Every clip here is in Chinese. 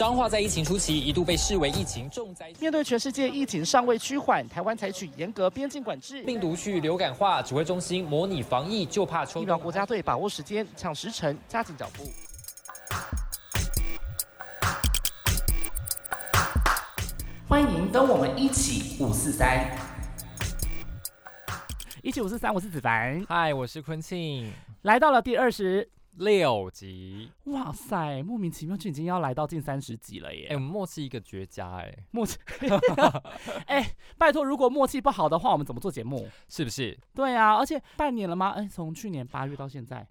彰化在疫情初期一度被视为疫情重灾，面对全世界疫情尚未趋缓，台湾采取严格边境管制，病毒去流感化，指挥中心模拟防疫，就怕抽疫苗国家队把握时间，抢时辰，加紧脚步。欢迎跟我们一起五四三，一起五四三，我是子凡，嗨，我是坤庆，来到了第二十。六集，哇塞，莫名其妙就已经要来到近三十集了耶！哎，我们默契一个绝佳哎，默契，哎，拜托，如果默契不好的话，我们怎么做节目？是不是？对啊，而且半年了吗？哎，从去年八月到现在。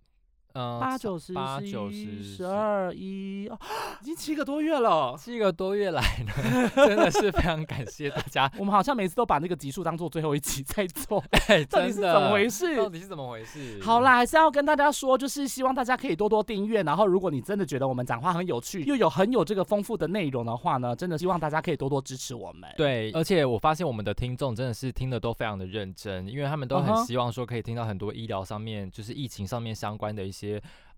八九十八九十十二一，已经七个多月了，七个多月来呢，真的是非常感谢大家。我们好像每次都把那个集数当做最后一集在做，哎，到底是怎么回事？到底是怎么回事？好啦，还是要跟大家说，就是希望大家可以多多订阅。然后，如果你真的觉得我们讲话很有趣，又有很有这个丰富的内容的话呢，真的希望大家可以多多支持我们。对，而且我发现我们的听众真的是听的都非常的认真，因为他们都很希望说可以听到很多医疗上面，就是疫情上面相关的一些。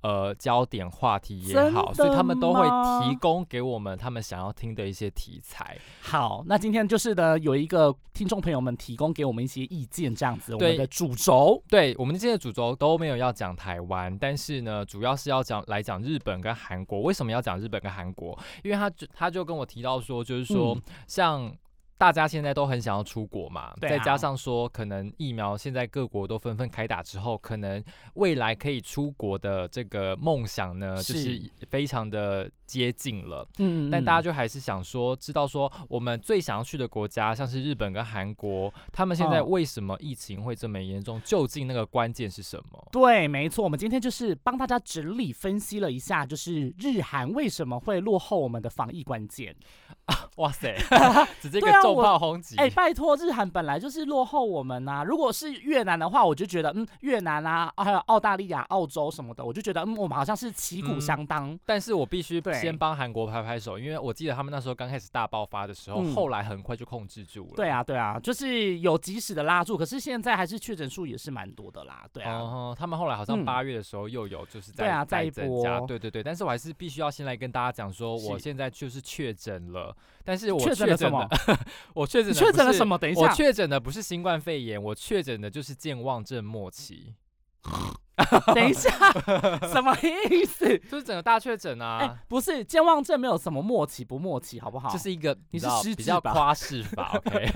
呃，焦点话题也好，所以他们都会提供给我们他们想要听的一些题材。好，那今天就是呢，有一个听众朋友们提供给我们一些意见，这样子。我们的主轴，对我们今天的主轴都没有要讲台湾，但是呢，主要是要讲来讲日本跟韩国。为什么要讲日本跟韩国？因为他就他就跟我提到说，就是说像。大家现在都很想要出国嘛，再加上说可能疫苗现在各国都纷纷开打之后，可能未来可以出国的这个梦想呢，就是非常的接近了。嗯，但大家就还是想说，知道说我们最想要去的国家，像是日本跟韩国，他们现在为什么疫情会这么严重？究竟那个关键是什么？对，没错，我们今天就是帮大家整理分析了一下，就是日韩为什么会落后我们的防疫关键。哇塞，直接个重炮轰击！哎，拜托，日韩本来就是落后我们呐。如果是越南的话，我就觉得，嗯，越南啊，还有澳大利亚、澳洲什么的，我就觉得，嗯，我们好像是旗鼓相当。但是我必须先帮韩国拍拍手，因为我记得他们那时候刚开始大爆发的时候，后来很快就控制住了。对啊，对啊，就是有及时的拉住。可是现在还是确诊数也是蛮多的啦。对啊，他们后来好像八月的时候又有，就是在啊在增加。对对对，但是我还是必须要先来跟大家讲说，我现在就是确诊了。但是我确诊了什么？我确诊确诊了什么？等一下，我确诊的不是新冠肺炎，我确诊的就是健忘症末期。等一下，什么意思？就是整个大确诊啊！不是健忘症，没有什么默契不默契，好不好？这是一个你是失比较夸饰法，OK？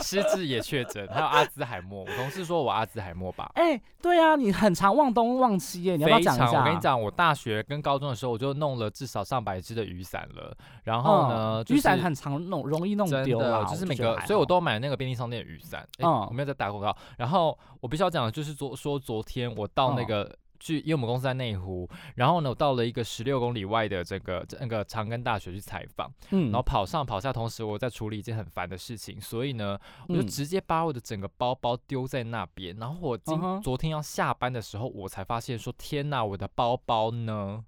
失智也确诊，还有阿兹海默。我同事说我阿兹海默吧？哎，对啊，你很常忘东忘西耶，你要不要讲一下？我跟你讲，我大学跟高中的时候，我就弄了至少上百只的雨伞了。然后呢，雨伞很常弄，容易弄丢啊。就是每个，所以我都买那个便利商店的雨伞。嗯，我没有在打广告。然后我必须要讲的就是昨说昨天我到那个。去，因为我们公司在内湖，然后呢，我到了一个十六公里外的这个那个长庚大学去采访，嗯，然后跑上跑下，同时我在处理一件很烦的事情，所以呢，我就直接把我的整个包包丢在那边，然后我今昨天要下班的时候，我才发现说，天哪，我的包包呢？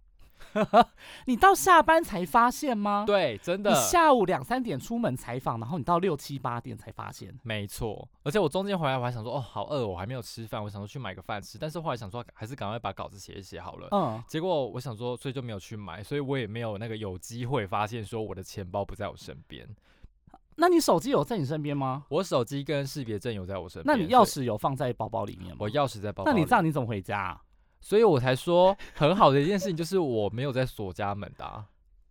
你到下班才发现吗？对，真的。你下午两三点出门采访，然后你到六七八点才发现。没错，而且我中间回来我还想说，哦，好饿，我还没有吃饭，我想说去买个饭吃。但是后来想说，还是赶快把稿子写一写好了。嗯。结果我想说，所以就没有去买，所以我也没有那个有机会发现说我的钱包不在我身边。那你手机有在你身边吗？我手机跟识别证有在我身边。那你钥匙有放在包包里面吗？我钥匙在包包。那你这样你怎么回家？所以我才说很好的一件事情就是我没有在锁家门的。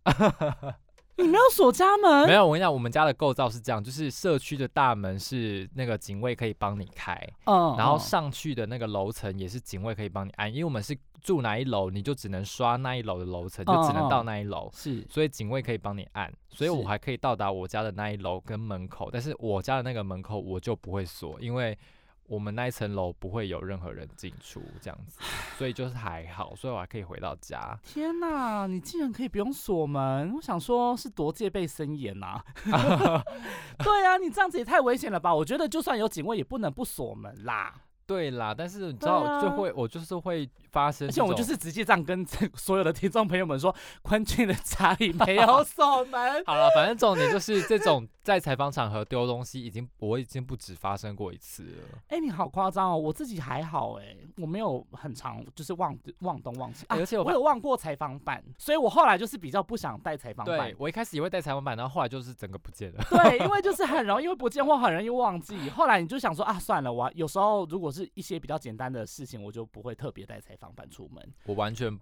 你没有锁家门？没有，我跟你讲，我们家的构造是这样，就是社区的大门是那个警卫可以帮你开，嗯，然后上去的那个楼层也是警卫可以帮你按，因为我们是住哪一楼，你就只能刷那一楼的楼层，就只能到那一楼，是，所以警卫可以帮你按，所以我还可以到达我家的那一楼跟门口，但是我家的那个门口我就不会锁，因为。我们那一层楼不会有任何人进出，这样子，所以就是还好，所以我还可以回到家。天哪，你竟然可以不用锁门！我想说，是多戒备森严呐。对啊，你这样子也太危险了吧？我觉得就算有警卫，也不能不锁门啦。对啦，但是你知道就啊会我就是会发生而，且我就是直接这样跟 这所有的听众朋友们说，坤俊的家里没有锁门。好了，反正重点就是这种在采访场合丢东西，已经我已经不止发生过一次了。哎、你好夸张哦！我自己还好哎、我没有很长，就是忘忘东忘西、啊而且我我有忘过采访板，所以我后来就是比较不想带采访板对。我一开始也会带采访板，然后后来就是整个不见了。对，因为就 是很容易因为不见或很容易忘记。后来你就想说啊，算了，我有时候如果是一些比较简单的事情，我就不会特别带采访板出门。我完全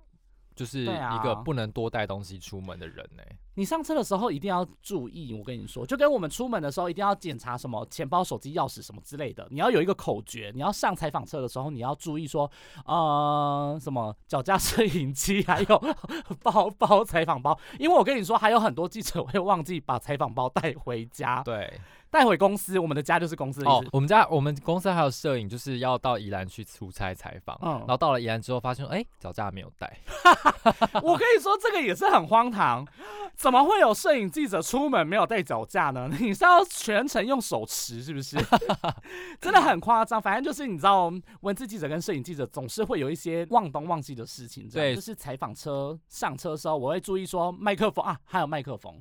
就是一个不能多带东西出门的人呢、你上车的时候一定要注意，我跟你说，就跟我们出门的时候一定要检查什么钱包、手机、钥匙什么之类的。你要有一个口诀，你要上采访车的时候，你要注意说，呃，什么脚架摄影机，还有包 包、采访包。因为我跟你说，还有很多记者会忘记把采访包带回家，对，带回公司。我们的家就是公司的意思。，哦我们家我们公司还有摄影，就是要到宜兰去出差采访，嗯然后到了宜兰之后发现，哎、脚架没有带，我跟你说，这个也是很荒唐，怎么会有摄影记者出门没有带脚架呢？你是要全程用手持是不是？真的很夸张。反正就是你知道，文字记者跟摄影记者总是会有一些忘东忘西的事情。对就是采访车上车的时候，我会注意说麦克风啊，还有麦克风，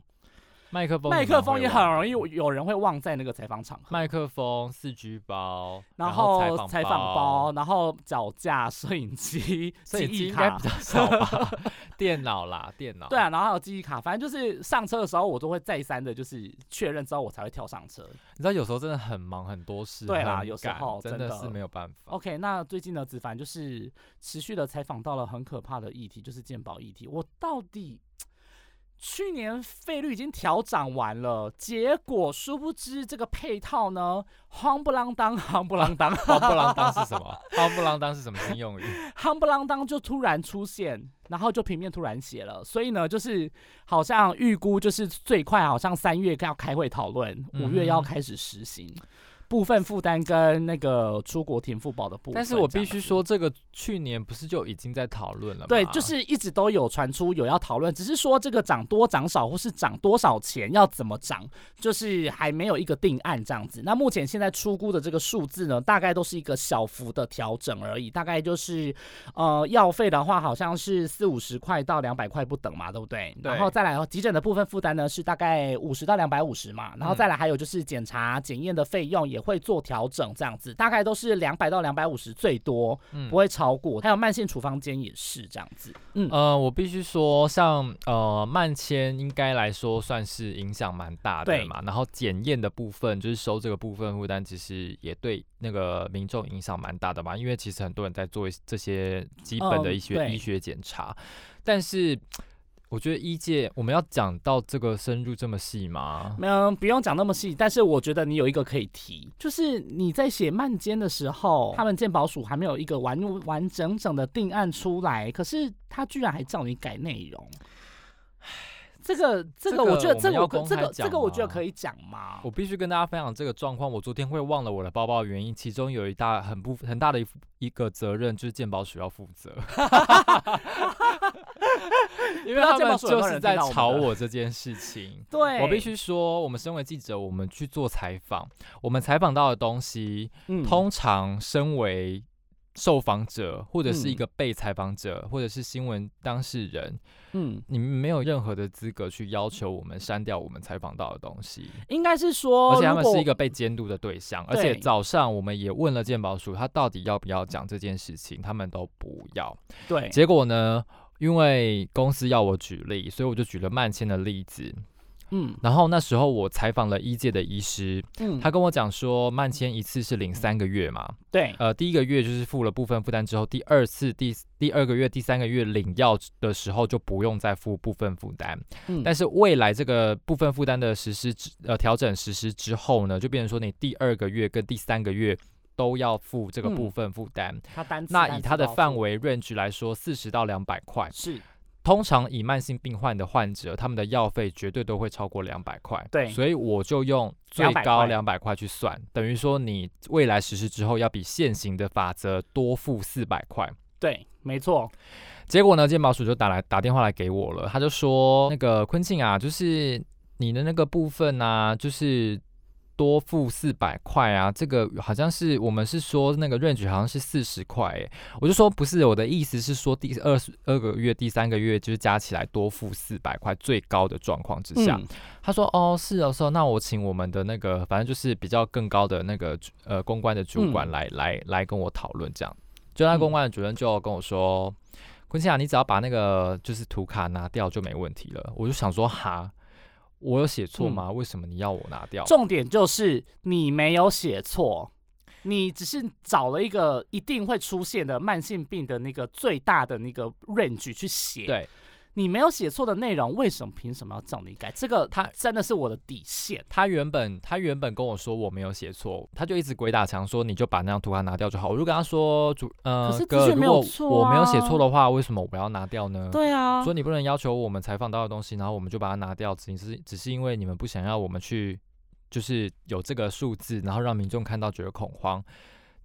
麦克风麦克风也很容易有有人会忘在那个采访场合。麦克风、四 G 包，然后后采访包，然后脚架、摄影机、记忆卡比，较少吧？电脑啦，电脑。对啊，然后还有记忆卡，反正就是上车的时候，我都会再三的，就是确认之后我才会跳上车。你知道有时候真的很忙，很多事，很对啦有时候真的是没有办法。OK，那最近呢，子凡就是持续的采访到了很可怕的议题，就是鉴宝议题。我到底去年费率已经调涨完了，结果殊不知这个配套呢，夯不啷当，夯不啷当，夯不啷当是什么？夯不啷当是什么新用语？夯不啷当就突然出现，然后就平面突然写了，所以呢，就是好像预估就是最快好像三月要开会讨论，五月要开始实行。部分负担跟那个出国填付保的部分，但是我必须说，这个去年不是就已经在讨论了吗？对，就是一直都有传出有要讨论，只是说这个涨多涨少或是涨多少钱要怎么涨，就是还没有一个定案这样子。那目前现在出估的这个数字呢，大概都是一个小幅的调整而已，大概就是呃药费的话好像是四五十块到两百块不等嘛，对不对？对然后再来急诊的部分负担呢是大概五十到两百五十嘛，然后嗯再来还有就是检查检验的费用也会做调整，这样子大概都是两百到两百五十最多。嗯不会超过。还有慢性处方间也是这样子。嗯，呃，我必须说，像呃慢签应该来说算是影响蛮大的嘛。然后检验的部分，就是收这个部分负担，其实也对那个民众影响蛮大的嘛。因为其实很多人在做这些基本的嗯医学、对医学检查，但是我觉得一届我们要讲到这个深入这么细吗？嗯，不用讲那么细，但是我觉得你有一个可以提，就是你在写慢间的时候，他们鉴宝署还没有一个完完整整的定案出来，可是他居然还叫你改内容。这个这这个个，我觉得我这个这个这个我觉得可以讲吗？我必须跟大家分享这个状况。我昨天会忘了我的包包的原因，其中有一大很不很大的一一个责任就是鉴宝署要负责，因为他们就是在有人听到我这件事情。对，我必须说，我们身为记者，我们去做采访，我们采访到的东西，嗯通常身为受访者或者是一嗯个被采访者，或者是新闻当事人，嗯，你们没有任何的资格去要求我们删掉我们采访到的东西。应该是说，而且他们是一个被监督的对象，而且早上我们也问了鉴宝署，他到底要不要讲这件事情，他们都不要。对，结果呢，因为公司要我举例，所以我就举了曼签的例子。嗯。然后那时候我采访了医界的医师，嗯，他跟我讲说，慢签一次是领三个月嘛，对。呃，第一个月就是付了部分负担之后，第二次第第二个月、第三个月领药的时候就不用再付部分负担。嗯。但是未来这个部分负担的实施呃调整实施之后呢，就变成说你第二个月跟第三个月都要付这个部嗯分负担。他单那以它的范围 range 来说，四十到两百块。是通常以慢性病患的患者，他们的药费绝对都会超过两百块。对所以我就用最200高块两百块去算，等于说你未来实施之后要比现行的法则多付四百块。对，没错，结果呢，健保署就打来打电话来给我了，他就说那个坤庆啊，就是你的那个部分啊，就是多付四百块啊，这个好像是我们是说那个 range 好像是四十块，哎，我就说不是，我的意思是说第二十二个月、第三个月就是加起来多付四百块，最高的状况之下，嗯他说哦是哦是哦，那我请我们的那个反正就是比较更高的那个呃公关的主管嗯来、来来跟我讨论这样，就那嗯公关的主任就跟我说。昆茜啊，你只要把那个就是图卡拿掉就没问题了。我就想说，哈，我有写错吗？为什么你要我拿掉？重点就是你没有写错，你只是找了一个一定会出现的慢性病的那个最大的那个 range 去写。，对你没有写错的内容，为什么凭什么要叫你改？这个他真的是我的底线。他原本他原本跟我说我没有写错，他就一直鬼打墙说你就把那张图卡拿掉就好。我就跟他说主呃如果我没有写啊错的话，为什么我要拿掉呢？对啊，所以你不能要求我们采访到的东西，然后我们就把它拿掉，只是只是因为你们不想要我们去，就是有这个数字，然后让民众看到觉得恐慌，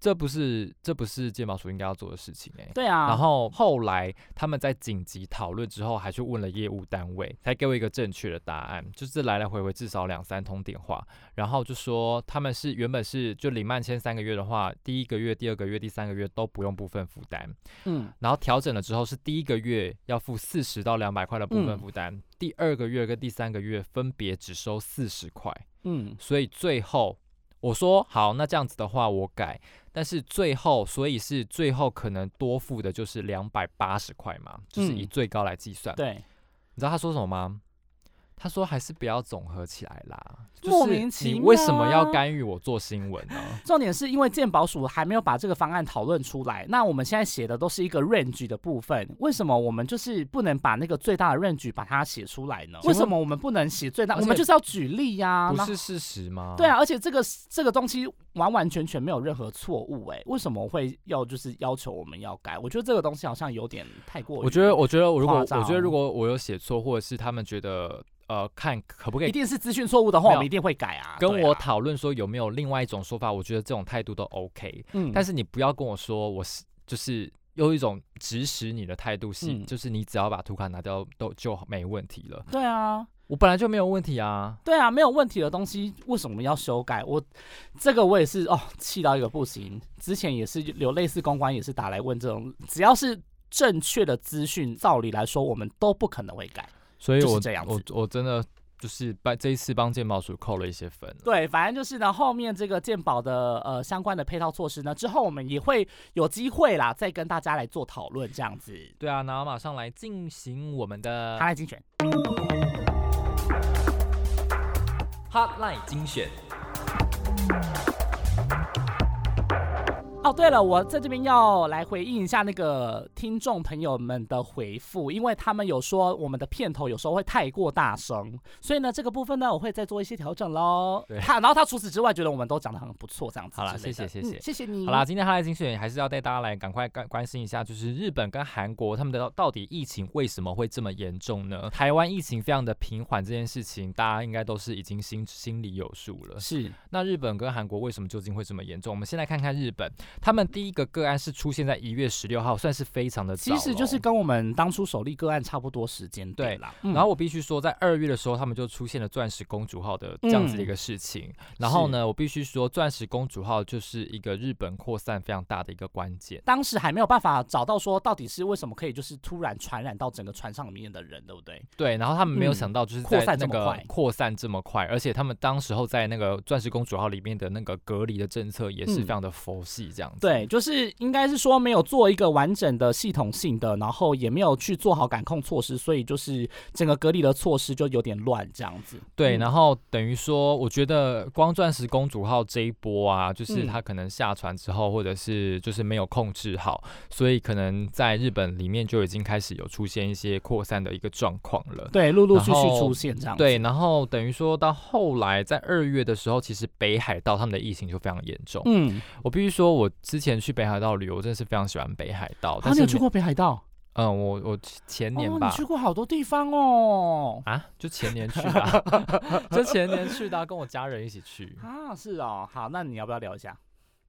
这不是这不是健保署应该要做的事情哎、对啊。然后后来他们在紧急讨论之后，还去问了业务单位，才给我一个正确的答案，就是来来回回至少两三通电话，然后就说他们是原本是就领慢签三个月的话，第一个月、第二个月、第三个月都不用部分负担，嗯，然后调整了之后是第一个月要付四十到两百块的部分嗯。负担，第二个月跟第三个月分别只收四十块，嗯，所以最后我说好，那这样子的话我改，但是最后所以是最后可能多付的就是两百八十块嘛，就是以嗯最高来计算。对，你知道他说什么吗？他说还是不要总合起来啦，莫名其妙为什么要干预我做新闻呢？重点是因为鉴宝署还没有把这个方案讨论出来，那我们现在写的都是一个 range 的部分，为什么我们就是不能把那个最大的 range 把它写出来呢？为什么我们不能写最大？我们就是要举例呀、不是事实吗？对啊，，而且这个这个东西完完全全没有任何错误，哎，为什么会要就是要求我们要改？我觉得这个东西好像有点太过，我觉得，我觉得，如果我觉得如果我有写错，或者是他们觉得呃看可不可以一定是资讯错误的话，我们一定会改啊。跟我讨论说有没有另外一种说法，我觉得这种态度都 OK。嗯，但是你不要跟我说我是就是用一种指使你的态度是，嗯就是你只要把图卡拿掉都就没问题了。对啊，我本来就没有问题啊。对啊，没有问题的东西为什么要修改？我这个我也是哦，气到一个不行。之前也是有类似公关也是打来问这种，只要是正确的资讯，照理来说我们都不可能会改。就是所以我我这样子我真的就是帮这一次帮鉴宝署扣了一些分。对，反正就是呢，后面这个鉴宝的呃相关的配套措施呢，之后我们也会有机会啦，再跟大家来做讨论这样子。对啊，然后马上来进行我们的他来精选，Hotline 精选。哦，对了，我在这边要来回应一下那个听众朋友们的回复，因为他们有说我们的片头有时候会太过大声，所以呢，这个部分呢，我会再做一些调整喽。对他，然后他除此之外觉得我们都讲的很不错，这样子。好了谢谢谢谢嗯谢谢你。好啦，，今天哈来精选还是要带大家来赶快关关心一下，就是日本跟韩国他们的到到底疫情为什么会这么严重呢？台湾疫情非常的平缓这件事情，大家应该都是已经心心里有数了。是那日本跟韩国为什么究竟会这么严重？我们先来看看日本，他们第一个个案是出现在一月十六号，算是非常的早，其实就是跟我们当初首例个案差不多时间对啦。嗯然后我必须说，在二月的时候，他们就出现了钻石公主号的这样子的一个事情。然后呢，我必须说，钻石公主号就是一个日本扩散非常大的一个关键。当时还没有办法找到说到底是为什么可以就是突然传染到整个船上里面的人，对不对？对，然后他们没有嗯想到，就是扩散这么快扩散这么快，而且他们当时候在那个钻石公主号里面的那个隔离的政策也是嗯非常的佛系这样子。对，就是应该是说没有做一个完整的系统性的，然后也没有去做好感控措施，所以就是整个隔离的措施就有点乱这样子。对，嗯然后等于说，我觉得光钻石公主号这一波啊，就是嗯它可能下船之后，或者是就是没有控制好，所以可能在日本里面就已经开始有出现一些扩散的一个状况了。对，陆陆续续出现这样子。对，然后等于说到后来，在二月的时候，其实北海道他们的疫情就非常严重。嗯，我必须说，我之前去北海道旅游，我真的是非常喜欢北海道。啊，但是没你有去过北海道？嗯，我我前年哦，吧你，去过好多地方哦。啊，就前年去的啊，就前年去的啊，跟我家人一起去。啊，是哦，好，那你要不要聊一下？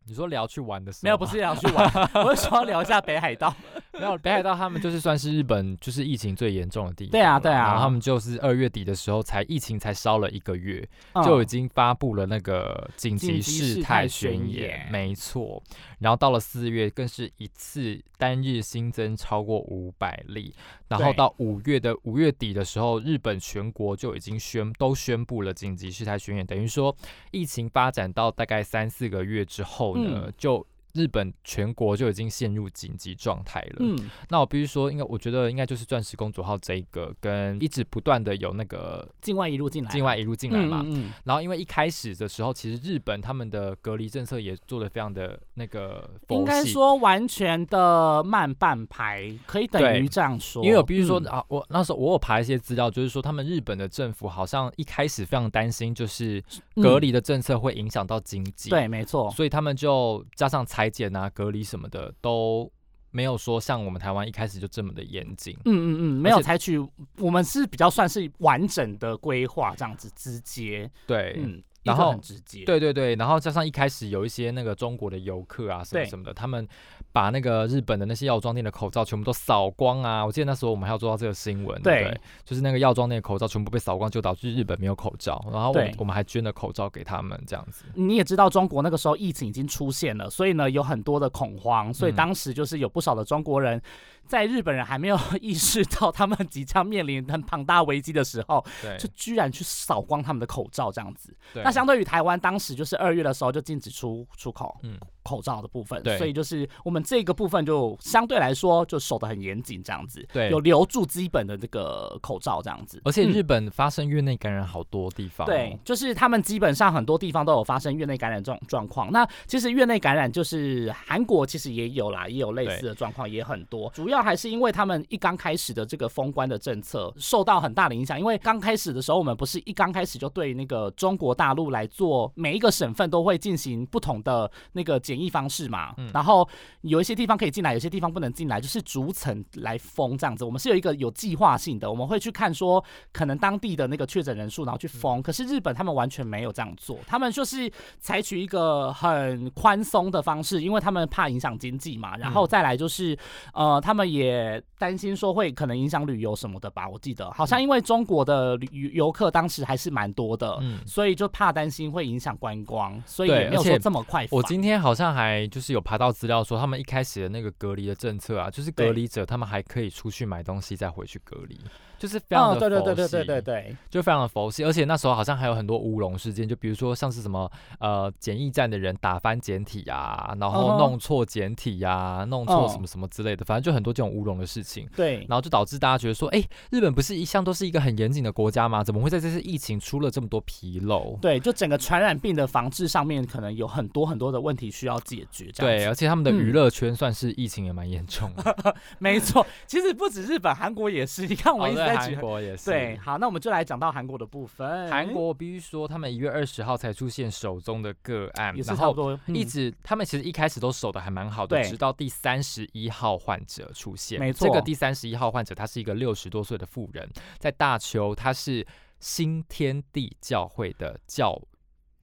你说聊去玩的时候，没有，不是聊去玩，我是说聊一下北海道。没有北海道，他们就是算是日本就是疫情最严重的地方。对啊对啊然后他们就是二月底的时候才疫情才烧了一个月，嗯就已经发布了那个紧急事事态态宣宣言言，没错。然后到了四月，更是一次单日新增超过五百例。然后到五月的五月底的时候，日本全国就已经宣都宣布了紧急事态宣言，等于说疫情发展到大概三四个月之后呢，嗯。就日本全国就已经陷入紧急状态了。嗯，那我必须说，应该我觉得应该就是钻石公主号这一个，跟一直不断的有那个境外一路进来，境外一路进来嘛。嗯嗯然后因为一开始的时候，其实日本他们的隔离政策也做的非常的那个应该。说完全的慢半拍，可以等于这样说。因为我必须说、嗯啊，我那时候我有爬一些资料，就是说他们日本的政府好像一开始非常担心，就是隔嗯离的政策会影响到经济，，对，没错，所以他们就加上裁剪啊、隔离什么的都没有说像我们台湾一开始就这么的严谨。嗯嗯嗯，没有采取，我们是比较算是完整的规划这样子，直接，对，嗯，然后很直接，对对对，然后加上一开始有一些那个中国的游客啊什么什么的，他们把那个日本的那些药妆店的口罩全部都扫光啊！我记得那时候我们还要做到这个新闻，对就是那个药妆店的口罩全部被扫光，就导致日本没有口罩，然后我们我们还捐了口罩给他们，这样子。你也知道，中国那个时候疫情已经出现了，所以呢有很多的恐慌，所以嗯当时就是有不少的中国人，在日本人还没有意识到他们即将面临很庞大危机的时候，对，就居然去扫光他们的口罩这样子。对。那相对于台湾，当时就是二月的时候就禁止出出口，嗯。口罩的部分，对。所以就是我们这个部分就相对来说就守得很严谨，这样子，对。有留住基本的这个口罩这样子，嗯而且日本发生院内感染好多地方、哦，对，就是他们基本上很多地方都有发生院内感染这种状况。那其实院内感染就是韩国其实也有啦，也有类似的状况，也很多。主要还是因为他们一刚开始的这个封关的政策受到很大的影响。因为刚开始的时候，我们不是一刚开始就对那个中国大陆来做，每一个省份都会进行不同的那个检疫方式嘛。嗯然后有一些地方可以进来，有些地方不能进来，就是逐层来封这样子。我们是有一个有计划性的，我们会去看说可能当地的那个确诊人数，然后去封。可是日本他们完全没有这样做，他们就是采取一个很宽松的方式，因为他们怕影响经济嘛。然后再来就是，呃，他们也担心说会可能影响旅游什么的吧。我记得好像因为中国的旅游客当时还是蛮多的，嗯。所以就怕担心会影响观光，所以也没有说这么快。我今天好像还就是有爬到资料说，他们一开始的那个隔离的政策啊，就是隔离者他们还可以出去买东西再回去隔离，就是非常对对对对对对对，就非常的佛系，而且那时候好像还有很多乌龙事件，就比如说像是什么呃检疫站的人打翻简体啊，然后弄错简体呀、弄错哦什么什么之类的，反正就很多这种乌龙的事情。对，然后就导致大家觉得说，哎、日本不是一向都是一个很严谨的国家吗？怎么会在这次疫情出了这么多纰漏？对，就整个传染病的防治上面，可能有很多很多的问题需要解决。对，而且他们的嗯娱乐圈算是疫情也蛮严重的。没错。其实不止日本，韩国也是。你看我一直在举韩。国也是。对，好，那我们就来讲到韩国的部分。韩国我必须说，他们一月二十号才出现手中的个案，然后一直他们其实一开始都守的还蛮好的，直到第三十一号患者出现。没错这个第三十一号患者他是一个六十多岁的妇人，在大邱，他是新天地教会的教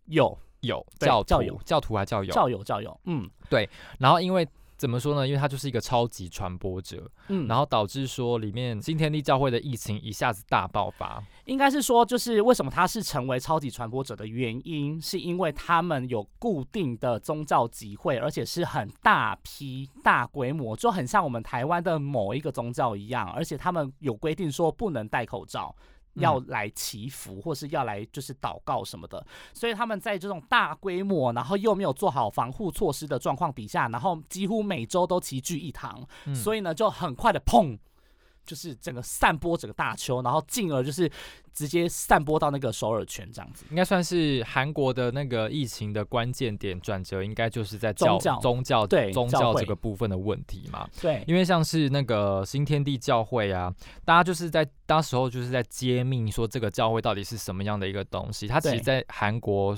友有教徒教友教徒还教友，教友教友，嗯对然后因为。怎么说呢？因为他就是一个超级传播者，嗯，然后导致说里面新天地教会的疫情一下子大爆发。应该是说，就是为什么他是成为超级传播者的原因，是因为他们有固定的宗教集会，而且是很大批、大规模，就很像我们台湾的某一个宗教一样，而且他们有规定说不能戴口罩。要来祈福，或是要来就是祷告什么的，所以他们在这种大规模，然后又没有做好防护措施的状况底下，然后几乎每周都齐聚一堂，嗯。所以呢，就很快的砰，就是整个散播整个大邱，然后进而就是直接散播到那个首尔圈这样子。应该算是韩国的那个疫情的关键点转折，应该就是在教宗教宗教对宗教这个部分的问题嘛。对，因为像是那个新天地教会啊，大家就是在当时候就是在揭秘说这个教会到底是什么样的一个东西。它其实，在韩国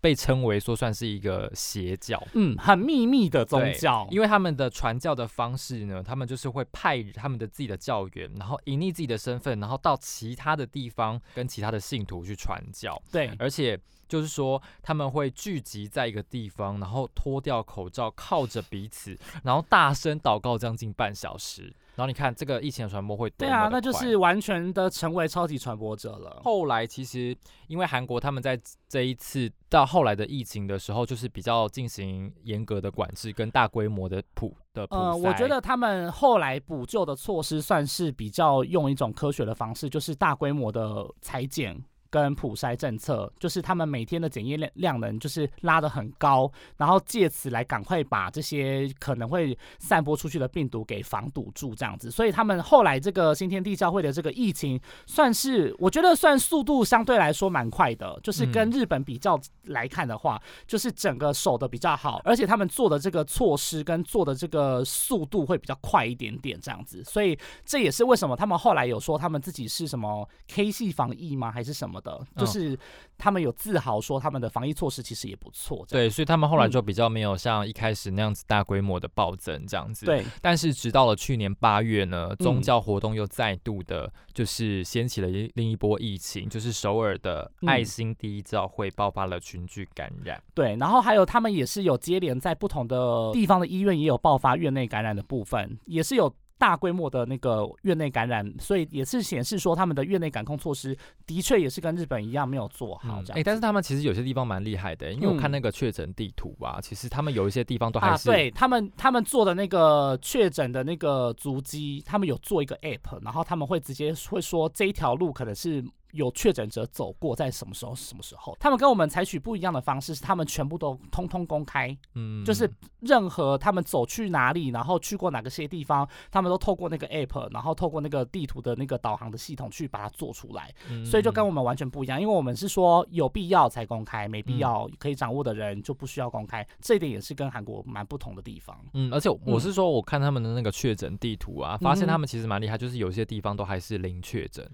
被称为说算是一个邪教。嗯，很秘密的宗教，因为他们的传教的方式呢，他们就是会派他们的自己的教员，然后隐匿自己的身份，然后到其他的地方方跟其他的信徒去传教，对，而且就是说他们会聚集在一个地方，然后脱掉口罩，靠着彼此，然后大声祷告将近半小时。然后你看这个疫情的传播会多对啊，那就是完全的成为超级传播者了。后来其实因为韩国他们在这一次到后来的疫情的时候，就是比较进行严格的管制跟大规模的普的普呃，我觉得他们后来补救的措施算是比较用一种科学的方式，就是大规模的裁剪。跟普筛政策，就是他们每天的检验量量能就是拉得很高，然后借此来赶快把这些可能会散播出去的病毒给防堵住，这样子。所以他们后来这个新天地教会的这个疫情，算是我觉得算速度相对来说蛮快的，就是跟嗯。日本比较来看的话，就是整个守的比较好，而且他们做的这个措施跟做的这个速度会比较快一点点，这样子，所以这也是为什么他们后来有说他们自己是什么 K 系防疫吗，还是什么的，就嗯是他们有自豪说他们的防疫措施其实也不错，对，所以他们后来嗯就比较没有像一开始那样子大规模的暴增这样子。。对但是直到了去年八月呢，宗嗯教活动又再度的，就是掀起了一另一波疫情，就是首尔的嗯爱心第一教会爆发了群聚感染。对，然后还有他们也是有接连在不同的地方的医院也有爆发院内感染的部分，也是有。大规模的那个院内感染，所以也是显示说他们的院内感控措施的确也是跟日本一样没有做好。哎、但是他们其实有些地方蛮厉害的，因为我看嗯那个确诊地图啊，其实他们有一些地方都还啊，是、对他们他们做的那个确诊的那个足迹，他们有做一个 app，然后他们会直接会说这一条路可能是。有确诊者走过，在什么时候什么时候？他们跟我们采取不一样的方式，是他们全部都通通公开，嗯就是任何他们走去哪里，然后去过哪个些地方，他们都透过那个 app，然后透过那个地图的那个导航的系统去把它做出来。所以就跟我我们完全不一样，因为我们是说有必要才公开，没必嗯要可以掌握的人就不需要公开，这一点也是跟韩国蛮不同的地方。嗯，而且我是说，我看他们的那个确诊地图啊，发现他们其实蛮厉害，就是有些地方都还是零确诊。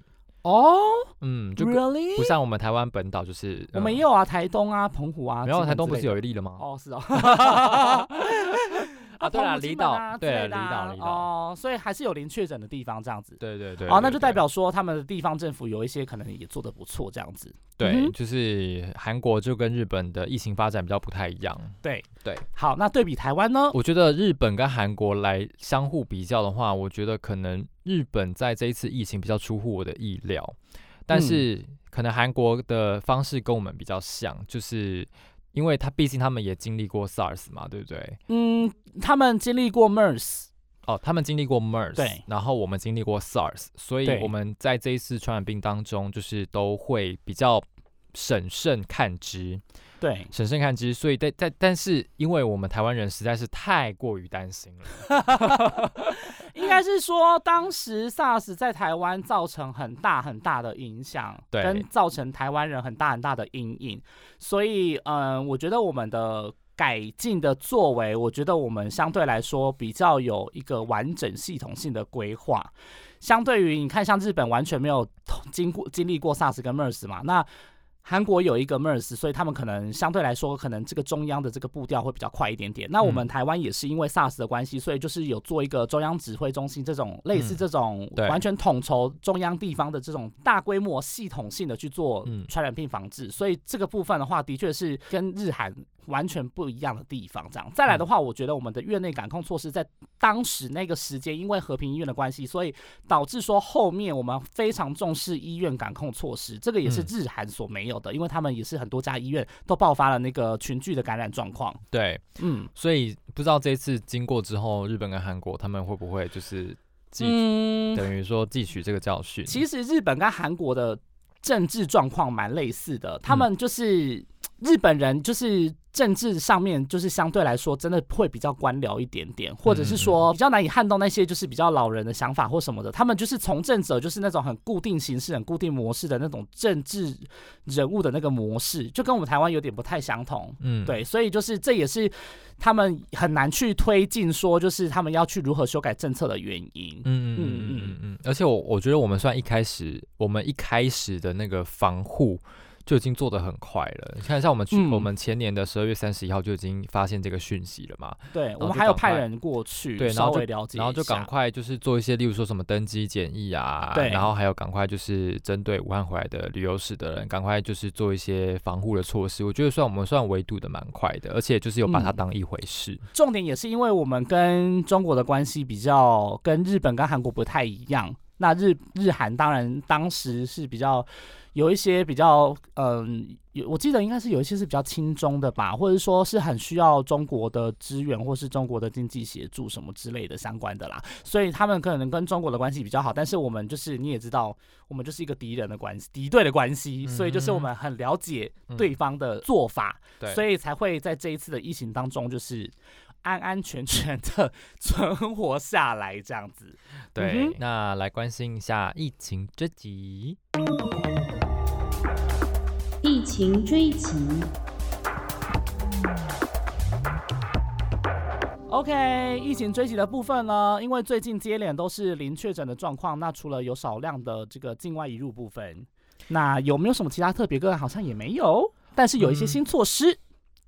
哦嗯，就，really？不像我们台湾本岛，就是我们也嗯有啊，台东啊，澎湖啊，没有台东不是有一例了吗？哦，是哦。啊对啦澎湖金门离岛对啊离岛离岛哦，所以还是有零确诊的地方这样子。对对对。哦，那就代表说他们的地方政府有一些可能也做的不错这样子。对，嗯就是韩国就跟日本的疫情发展比较不太一样。对对，好，那对比台湾呢？我觉得日本跟韩国来相互比较的话，我觉得可能日本在这一次疫情比较出乎我的意料，但嗯是可能韩国的方式跟我们比较像，就是因为他毕竟他们也经历过 SARS 嘛，对不对？嗯，他们经历过 MERS，哦，他们经历过 MERS，对。然后我们经历过 SARS，所以我们在这一次传染病当中，就是都会比较审慎看之，对，审慎看机。所以但但但是，因为我们台湾人实在是太过于担心了，应该是说当时 SARS 在台湾造成很大很大的影响，对跟造成台湾人很大很大的阴影，所以嗯，我觉得我们的。改进的作为，我觉得我们相对来说比较有一个完整系统性的规划。相对于你看，像日本完全没有经过经历过 SARS 跟 MERS 嘛，那韩国有一个 MERS，所以他们可能相对来说，可能这个中央的这个步调会比较快一点点。那我们嗯台湾也是因为 SARS 的关系，所以就是有做一个中央指挥中心这种类似嗯这种完全统筹中央地方的这种大规模系统性的去做嗯传染病防治。所以这个部分的话，的确是跟日韩完全不一样的地方。这样再来的话，我觉得我们的院内感控措施在当时那个时间，因为和平医院的关系，所以导致说后面我们非常重视医院感控措施，这个也是嗯日韩所没有的，因为他们也是很多家医院都爆发了那个群聚的感染状况。对，嗯所以不知道这一次经过之后，日本跟韩国他们会不会就是记、嗯，等于说汲取这个教训？其实日本跟韩国的政治状况蛮类似的，他嗯们就是、日本人就是。政治上面就是相对来说真的会比较官僚一点点，或者是说比较难以撼动那些就是比较老人的想法或什么的。他们就是从政者，就是那种很固定形式、很固定模式的那种政治人物的那个模式，就跟我们台湾有点不太相同。嗯，对，所以就是这也是他们很难去推进说，就是他们要去如何修改政策的原因。嗯嗯嗯嗯嗯嗯，而且我我觉得我们算一开始，我们一开始的那个防护，就已经做得很快了。你看，像我们去、嗯我们前年的十二月三十一号就已经发现这个讯息了嘛，对，我们还有派人过去，对然后就稍微了解，然后就赶快就是做一些，例如说什么登机检疫啊，对然后还有赶快就是针对武汉回来的旅游史的人，赶快就是做一些防护的措施。我觉得算我们算围堵的蛮快的，而且就是有把它嗯当一回事。重点也是因为我们跟中国的关系比较跟日本跟韩国不太一样。那日日韩当然当时是比较有一些比较嗯，有我记得应该是有一些是比较轻中的吧，或者说是很需要中国的支援或是中国的经济协助什么之类的相关的啦。所以他们可能跟中国的关系比较好，但是我们就是你也知道，我们就是一个敌人的关系，敌对的关系，所以就是我们很了解对方的做法。对，所以才会在这一次的疫情当中，就是安安全全的 存活下来，这样子。对，嗯那来关心一下疫情追击。疫情追击，OK，疫情追击的部分呢，因为最近接连都是零确诊的状况，那除了有少量的这个境外移入部分，那有没有什么其他特别个案？好像也没有，但是有一些嗯新措施。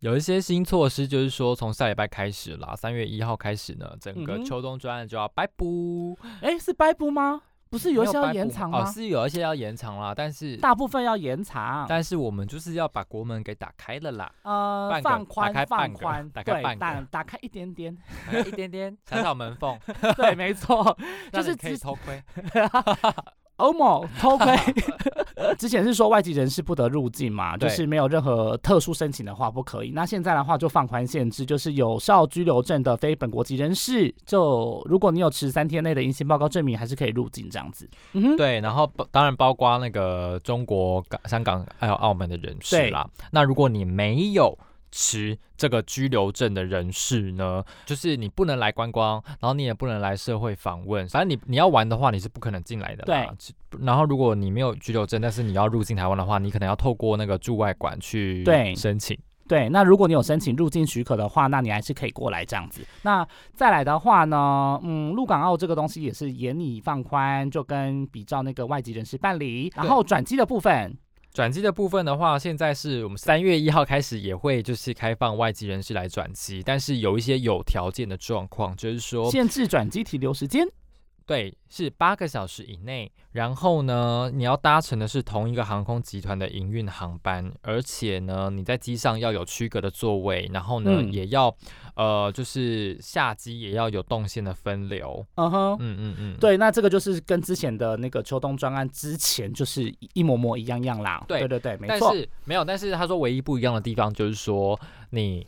有一些新措施，就是说从下礼拜开始啦，三月一号开始呢，整个秋冬专案就要摆布。哎、是拜布吗？不是有一些要延长吗？是有一些要延长啦，但是大部分要延长。但是我们就是要把国门给打开了啦，呃半，放宽打开半个放宽，对，打开半打打开一点点，打开一点点小小门缝，对，没错，就是可以之偷窥。欧某偷窥，之前是说外籍人士不得入境嘛，就是没有任何特殊申请的话不可以。那现在的话就放宽限制，就是有效居留证的非本国籍人士，就如果你有持三天内的阴性报告证明，还是可以入境这样子。嗯哼，对，然后包当然包括那个中国、港香港还有澳门的人士对啦。那如果你没有持这个居留证的人士呢，就是你不能来观光，然后你也不能来社会访问，反正你你要玩的话，你是不可能进来的啦。只然后如果你没有居留证，但是你要入境台湾的话，你可能要透过那个驻外馆去申请。对，那如果你有申请入境许可的话，那你还是可以过来这样子。那再来的话呢，嗯，陆港澳这个东西也是严以放宽，就跟比照那个外籍人士办理。然后转机的部分，转机的部分的话，现在是我们三月一号开始也会就是开放外籍人士来转机，但是有一些有条件的状况，就是说限制转机停留时间。对，是八个小时以内。然后呢，你要搭乘的是同一个航空集团的营运航班，而且呢，你在机上要有区隔的座位，然后呢，嗯也要呃，就是下机也要有动线的分流。嗯哼，嗯嗯嗯，对，那这个就是跟之前的那个秋冬专案之前就是一一模模一样样啦。对对对对，没错。但是没有，但是他说唯一不一样的地方就是说你。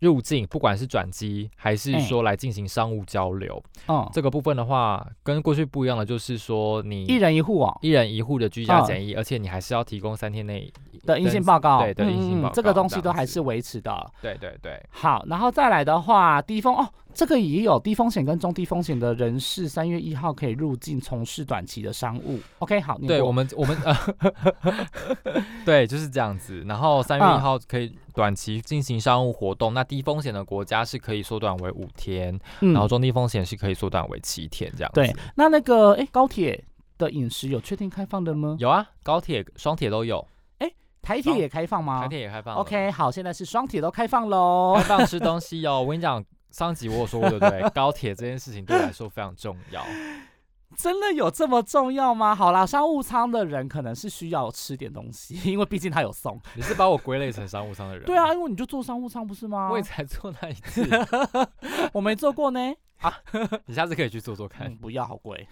入境，不管是转机还是哎。说来进行商务交流，嗯，这个部分的话，跟过去不一样的就是说你一人一户哦。一人一户的居家嗯检疫，而且你还是要提供三天内的阴性报告，对的阴性报告这个东西都还是维持的。对对对，好，然后再来的话，低风哦，这个也有低风险跟中低风险的人士，三月一号可以入境从事短期的商务。OK，好，对我们我们呃，对就是这样子。然后三月一嗯号可以短期进行商务活动，那低风险的国家是可以缩短为五天，嗯然后中低风险是可以缩短为七天这样子。对，那那个哎，高铁的饮食有确定开放的吗？有啊，高铁、双铁都有，双台铁也开放吗？台铁也开放。OK，好，现在是双铁都开放喽开。放吃东西哦。我跟你讲，上集我有说过对不对？高铁这件事情对我来说非常重要。真的有这么重要吗？好啦，商务舱的人可能是需要吃点东西，因为毕竟他有送。你是把我归类成商务舱的人？对啊，，因为你就坐商务舱不是吗？我也才坐那一次，我没坐过呢。啊你下次可以去坐坐看嗯，，不要，好贵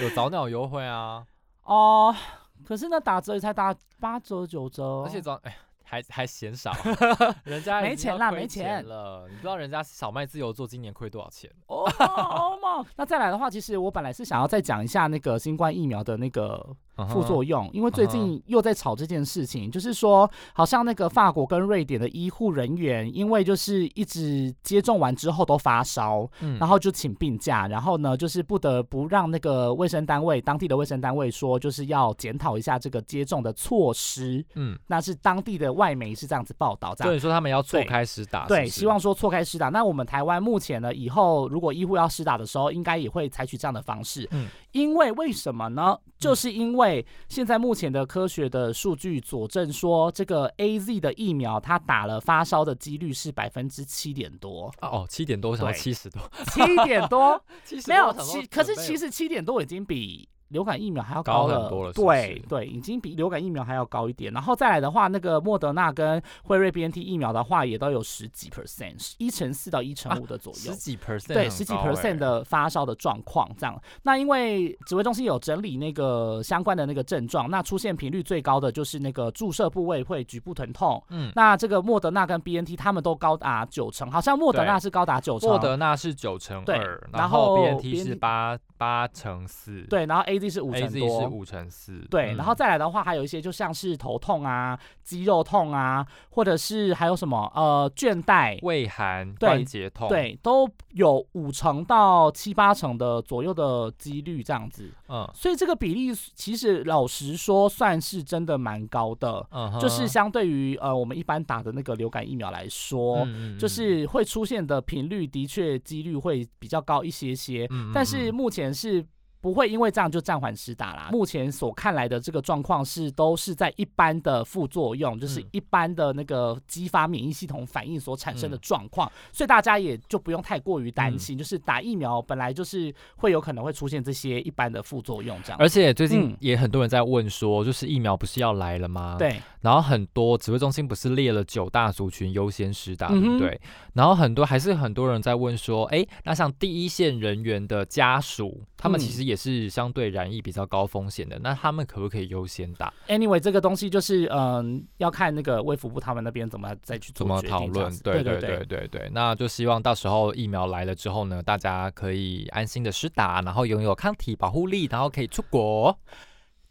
有早鸟优惠啊，哦。可是那打折也才打八折九折，而且早哎。还还嫌少，人家没钱啦没钱了。你不知道人家小麦自由做今年亏多少钱？哦哦嘛。那再来的话，其实我本来是想要再讲一下那个新冠疫苗的那个副作用，因为最嗯近又在吵这件事情，就是说好像那个法国跟瑞典的医护人员，因为就是一直接种完之后都发烧，嗯然后就请病假，然后呢就是不得不让那个卫生单位当地的卫生单位说，就是要检讨一下这个接种的措施。嗯，那是当地的外媒是这样子报道，这样所以说他们要错开始打，对，希望说错开施打。那我们台湾目前呢，以后如果医护要施打的时候，应该也会采取这样的方式。嗯因为为什么呢？就是因为为现在目前的科学的数据佐证说，这个 A Z 的疫苗它打了发烧的几率是百分之七点多，哦，七点多，我想到对。七十多，七点多？没有七，可是其实七点多已经比。流感疫苗还要高了，很多了是是对对，已经比流感疫苗还要高一点。然后再来的话，那个莫德纳跟辉瑞 B N T 疫苗的话，也都有十几 percent，一乘四到一乘五的左右。十几 percent，对，十几 percent 的发烧的状况这样。那因为指挥中心有整理那个相关的那个症状，那出现频率最高的就是那个注射部位会局部疼痛。嗯，那这个莫德纳跟 B N T 他们都高达九成，好像莫德纳是高达九成。莫德纳是九成对二，然后后 BNT 是八八乘四，对，然后 A Z 是五成多。是五成四，对，嗯然后再来的话，还有一些就像是头痛啊、肌肉痛啊，或者是还有什么呃倦怠，胃寒、对关节痛，，对，都有五成到七八成的左右的几率这样子。嗯所以这个比例其实老实说，算是真的蛮高的，嗯，就是相对于呃我们一般打的那个流感疫苗来说。就是会出现的频率的确几率会比较高一些些，嗯嗯但是嗯目前是不会因为这样就暂缓施打啦。目前所看来的这个状况是都是在一般的副作用，就是嗯一般的那个激发免疫系统反应所产生的嗯状况，所以大家也就不用太过于担嗯心，就是打疫苗本来就是会有可能会出现这些一般的副作用这样。而且最近嗯也很多人在问说，就是疫苗不是要来了吗？。对，然后很多指挥中心不是列了九大族群优先施打，对嗯对？然后很多还是很多人在问说，哎，那像第一线人员的家属，他们嗯其实也是相对染疫比较高风险的，那他们可不可以优先打？Anyway，这个东西就是嗯，要看那个卫福部他们那边怎么再去做怎么讨论？对对对对对，那就希望到时候疫苗来了之后呢，大家可以安心的施打，然后拥有抗体保护力，然后可以出国。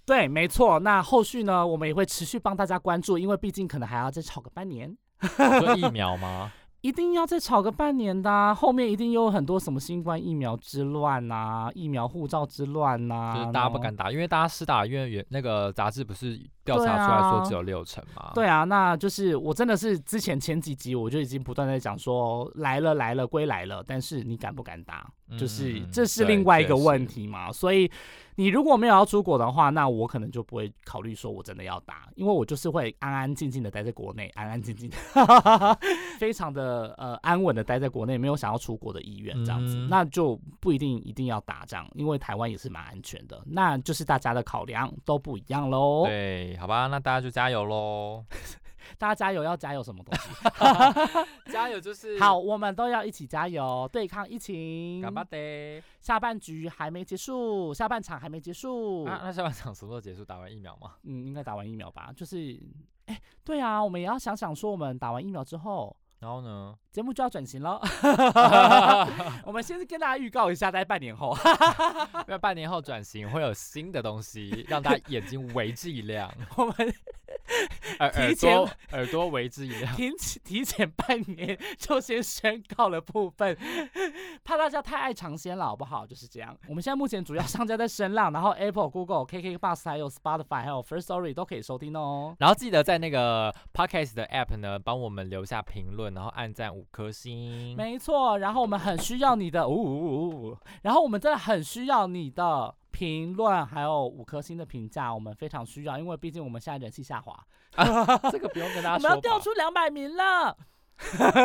对，没错。那后续呢，我们也会持续帮大家关注，因为毕竟可能还要再吵个半年，说疫苗吗？一定要再吵个半年的啊、后面一定有很多什么新冠疫苗之乱呐、疫苗护照之乱呐、就是大家不敢打，因为大家施打，因为原那个杂志不是调查出来说啊只有六成嘛？对啊，那就是我真的是之前前几集我就已经不断在讲说来了来了归来了，但是你敢不敢打？就是嗯这是另外一个问题嘛。所以你如果没有要出国的话，那我可能就不会考虑说我真的要打，因为我就是会安安静静的待在国内，安安静静的，非常的呃安稳的待在国内，没有想要出国的意愿这样子，嗯那就不一定一定要打仗，因为台湾也是蛮安全的，那就是大家的考量都不一样喽。对，好吧，那大家就加油喽！大家加油，要加油什么东西？加油就是好，，我们都要一起加油，对抗疫情。干巴的下半局还没结束，下半场还没结束。啊！那下半场什么时候结束？打完疫苗吗？嗯，应该打完疫苗吧？就是，哎、对啊，我们也要想想说，我们打完疫苗之后，然后呢？节目就要转型了。我们先跟大家预告一下，在半年后，因为半年后转型会有新的东西，让大家眼睛为之一亮，我们 耳耳朵耳朵为之一亮。提前提前半年就先宣告了部分，怕大家太爱尝鲜了，好不好？就是这样。我们现在目前主要上架在声浪，然后 Apple、Google、KK Bus 还有 Spotify 还有 First Story 都可以收听哦。然后记得在那个 podcast 的 app 呢，帮我们留下评论，然后按赞五颗星。没错，然后我们很需要你的，呜呜呜呜，然后我们真的很需要你的评论，还有五颗星的评价，我们非常需要，因为毕竟我们现在人气下滑，这个不用跟大我们要家说吧。掉出两百名了。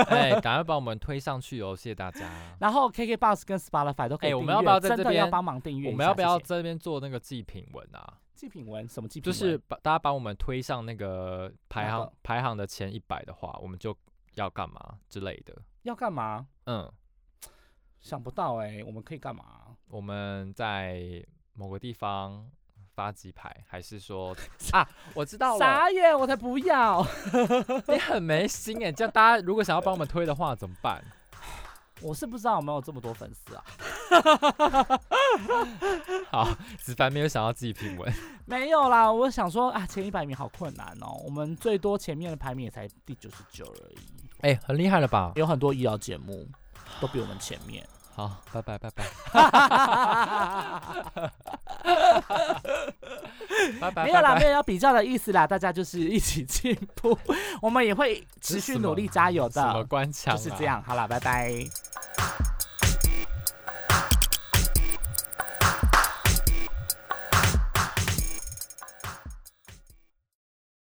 哎，赶快把我们推上去哦！谢谢大家。然后 KK Bus 跟 Spotify 都可以订阅、哎我们要不要在真的要这边帮忙订阅？我们要不要谢谢这边做那个祭品文啊？祭品文？什么祭品文？就是把大家把我们推上那个排行排行的前一百的话，我们就要干嘛之类的。要干嘛？嗯，想不到哎、我们可以干嘛？我们在某个地方发几排，还是说 啊，我知道了，傻眼，我才不要！你很没心哎！这样大家如果想要帮我们推的话怎么办？我是不知道有没有这么多粉丝啊？好，子凡没有想到自己评文，没有啦，我想说啊，前一百名好困难哦，我们最多前面的排名也才第九十九而已。哎、很厉害了吧？有很多医疗节目都比我们前面。好，拜拜 拜拜，拜拜，没有啦，没有要比较的意思啦，大家就是一起进步，我们也会持续努力加油什么的，官腔、啊？就是这样。好啦，拜拜。